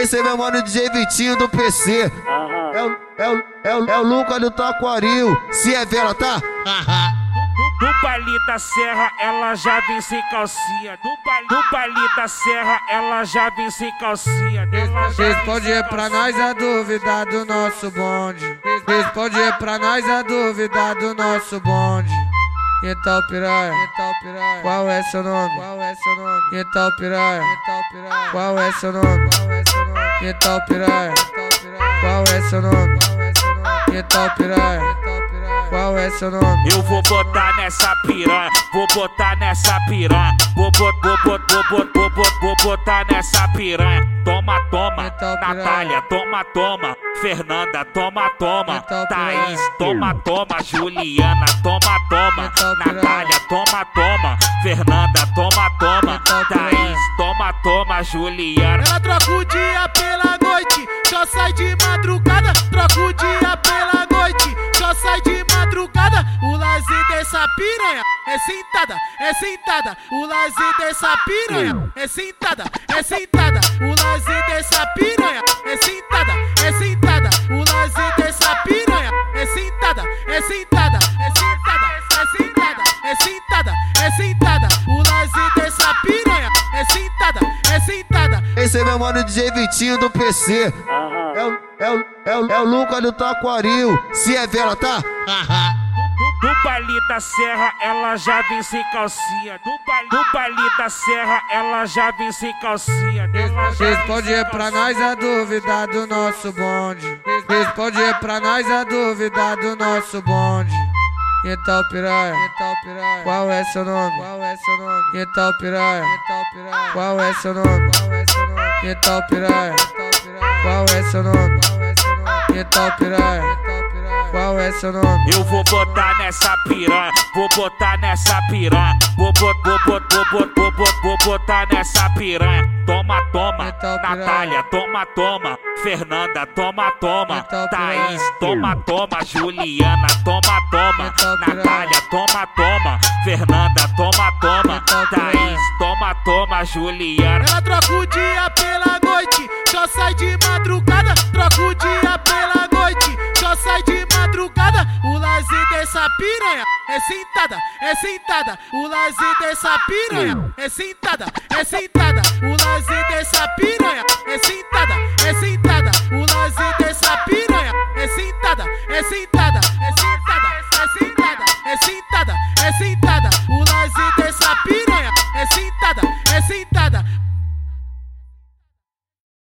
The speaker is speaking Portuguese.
Esse é meu mano DJ Vitinho do PC. É o, é o, é o, é o Luca do Taquaril. Se é vela, tá? No baile da serra, ela já vem sem calcinha. No baile da serra, ela já vem sem calcinha. Responde pra nós a dúvida do nosso bonde. Responde pra nós a dúvida do nosso bonde. Então piranha, então piranha, qual é seu nome? Qual é seu nome? Então piranha, então piranha, qual é seu nome? Então piranha, então piranha, qual é seu nome? Então piranha, então piranha, qual é seu nome? Eu vou botar nessa piranha, vou botar nessa piranha, vou bot, vou bot, vou bot, vou bot, vou botar nessa piranha. Toma, toma, Então, piranha. Natália, toma, toma, Fernanda, toma, toma, Então, Thaís, toma, toma, Juliana, toma, toma, Então. Natália, toma, toma, Fernanda, toma, toma. Thaís, toma, Juliana. Ela troca o dia pela noite, só sai de madrugada. Troca o dia pela noite, só sai de madrugada. O lazer dessa piranha é sentada, é sentada. O lazer dessa piranha é sentada, é sentada. O lazer dessa piranha é sentada, é sentada. O lazer dessa piranha é sentada, é sentada, é sentada, é sentada, é sentada, é sentada. É meu mano DJ Vitinho do PC. É o, é o, é o, é o Luca do Taquaril. Se é vela, tá? No baile da serra, ela já vem sem calcinha. No baile da serra, ela já vem sem calcinha. Responde pra nós a dúvida do nosso bonde. Responde pra nós a dúvida do nosso bonde. Então piranha, então piranha, qual é seu nome? Qual é seu nome? Então piranha, então piranha, qual é seu nome? Então piranha, então piranha, qual é seu nome? Então piranha, então piranha, qual é seu nome? Eu vou botar nessa piranha, vou botar nessa piranha, vou bot, vou bot, vou bot, vou bot, vou botar nessa piranha. Toma, toma, Então, piranha. Natália, toma, toma, Fernanda, toma, toma, Então, Thaís, toma, toma, Juliana, toma, toma, Então. Natália, toma, toma, Fernanda, toma, toma. Thaís, toma, toma, Juliana. Ela troca o dia pela noite, só sai de madrugada. Troca o dia pela noite, só sai de madrugada. O lazer dessa piranha é sentada, é sentada. O lazer dessa piranha é sentada, é sentada. O lazer dessa piranha.